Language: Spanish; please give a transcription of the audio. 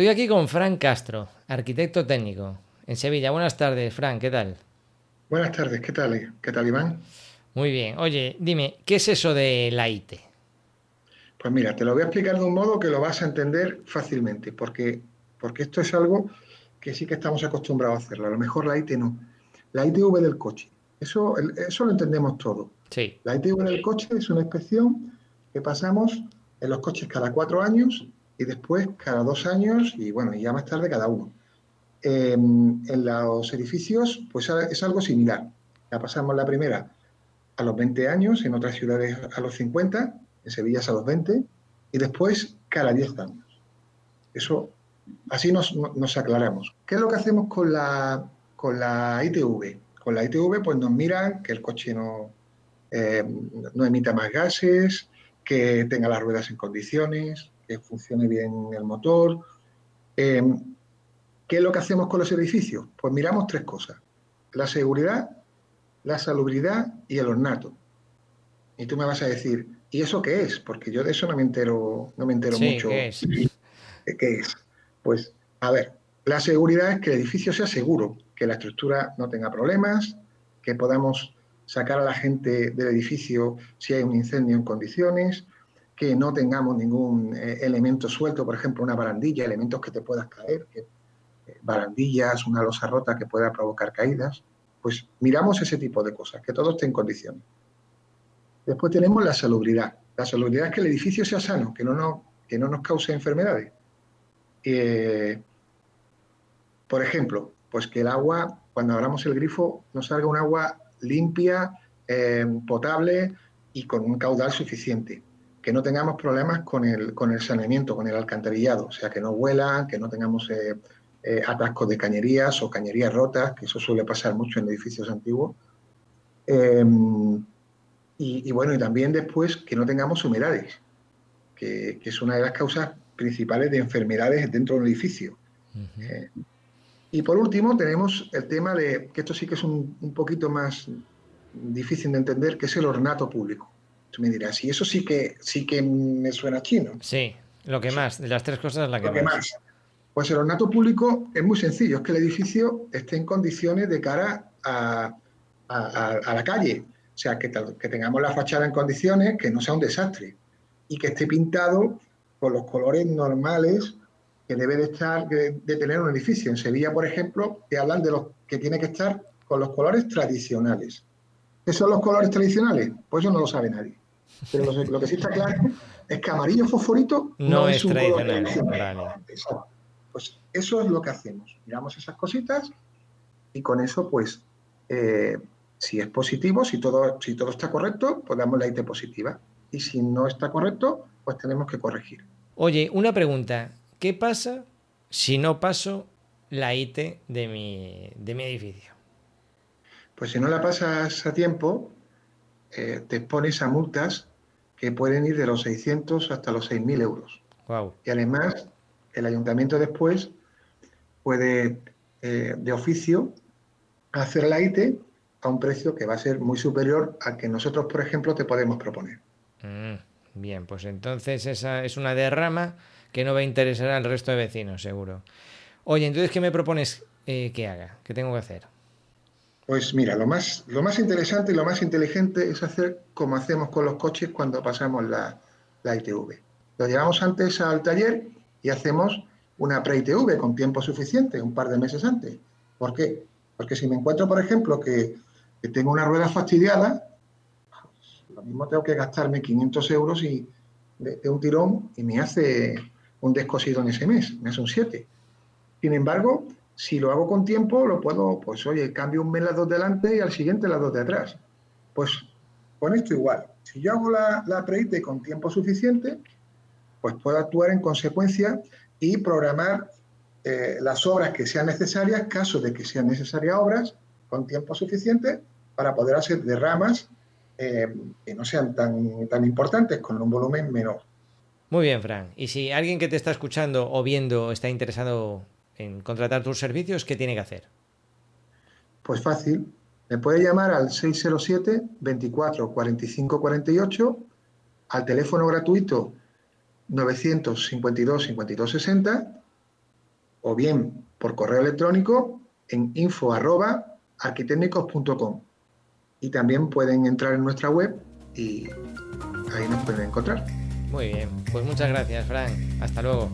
Estoy aquí con Fran Castro, arquitecto técnico, en Sevilla. Buenas tardes, Fran, ¿qué tal? Buenas tardes, ¿qué tal? ¿Qué tal, Iván? Muy bien. Oye, dime, ¿qué es eso de la IT? Pues mira, te lo voy a explicar de un modo que lo vas a entender fácilmente, porque, porque esto es algo que sí que estamos acostumbrados a hacerlo. A lo mejor la IT no. La ITV del coche. Eso, eso lo entendemos todo. Sí. La ITV del coche es una inspección que pasamos en los coches cada cuatro años y después cada dos años y bueno, y ya más tarde cada uno. Em, en los edificios, pues es algo similar. Ya pasamos la primera a los 20 años, en otras ciudades a los 50, en Sevilla a los 20, y después cada 10 años. Eso, así nos, nos aclaramos. ¿Qué es lo que hacemos con la, con la ITV? Con la ITV, pues nos miran que el coche no, eh, no emita más gases, que tenga las ruedas en condiciones, que funcione bien el motor. Eh, ¿Qué es lo que hacemos con los edificios? Pues miramos tres cosas. La seguridad, la salubridad y el ornato. Y tú me vas a decir, ¿y eso qué es? Porque yo de eso no me entero, no me entero mucho. ¿qué es? ¿Qué es? Pues, a ver, la seguridad es que el edificio sea seguro, que la estructura no tenga problemas, que podamos sacar a la gente del edificio si hay un incendio en condiciones, que no tengamos ningún eh, elemento suelto, por ejemplo, una barandilla, elementos que te puedas caer, que barandillas, una losa rota que pueda provocar caídas, pues miramos ese tipo de cosas, que todo esté en condiciones. Después tenemos la salubridad. La salubridad es que el edificio sea sano, que no nos, que no nos cause enfermedades. Eh, por ejemplo, pues que el agua, cuando abramos el grifo, nos salga un agua limpia, eh, potable y con un caudal suficiente. Que no tengamos problemas con el, con el saneamiento, con el alcantarillado, o sea, que no huela, que no tengamos eh, eh, atascos de cañerías o cañerías rotas, que eso suele pasar mucho en edificios antiguos. Em, y, bueno, y también después que no tengamos humedades, que, es una de las causas principales de enfermedades dentro de un edificio. Eh, y por último tenemos el tema de, que esto sí que es un, poquito más difícil de entender, que es el ornato público. Tú me dirás, y eso sí que, sí que me suena chino. Sí, lo que más, de las tres cosas la que, lo que más. Pues el ornato público es muy sencillo, es que el edificio esté en condiciones de cara a, la calle. O sea, que, que, tengamos la fachada en condiciones, que no sea un desastre y que esté pintado con los colores normales que debe de estar, de, tener un edificio. En Sevilla, por ejemplo, que hablan de los que tiene que estar con los colores tradicionales. ¿Qué son los colores tradicionales? Pues eso no lo sabe nadie. Pero lo, que sí está claro es que amarillo fosforito no, es, un tradicional. Color pues eso es lo que hacemos. Miramos esas cositas y con eso, pues, eh, si es positivo, si todo, si todo está correcto, pues damos la IT positiva. Y si no está correcto, pues tenemos que corregir. Oye, una pregunta. ¿Qué pasa si no paso la IT de mi, de mi edificio? Pues si no la pasas a tiempo, eh, te expones a multas que pueden ir de los 600 hasta los 6.000 euros. Wow. Y además el ayuntamiento después puede, eh, de oficio, hacer la IT a un precio que va a ser muy superior al que nosotros, por ejemplo, te podemos proponer. Mm, bien, pues entonces esa es una derrama que no va a interesar al resto de vecinos, seguro. Oye, entonces, ¿qué me propones eh, que haga? ¿Qué tengo que hacer? Pues mira, lo más, lo más interesante y lo más inteligente es hacer como hacemos con los coches cuando pasamos la, ITV. Lo llevamos antes al taller y hacemos una pre-ITV con tiempo suficiente, un par de meses antes. ¿Por qué? Porque si me encuentro, por ejemplo, que, tengo una rueda fastidiada, lo mismo tengo que gastarme 500 euros y, de, un tirón y me hace un descosido en ese mes, me hace un 7. Sin embargo, si lo hago con tiempo, lo puedo, pues oye, cambio un mes las dos delante y al siguiente las dos de atrás. Pues con esto igual. Si yo hago la, la con tiempo suficiente, pues puedo actuar en consecuencia y programar eh, las obras que sean necesarias, caso de que sean necesarias obras, con tiempo suficiente para poder hacer derramas eh, que no sean tan, tan importantes, con un volumen menor. Muy bien, Fran. Y si alguien que te está escuchando o viendo está interesado en contratar tus servicios, ¿qué tiene que hacer? Pues fácil. Me puede llamar al 607 24 45 48 al teléfono gratuito 952 52 60 o bien por correo electrónico en info.arquitécnicos.com. Y también pueden entrar en nuestra web y ahí nos pueden encontrar. Muy bien, pues muchas gracias, Frank. Hasta luego.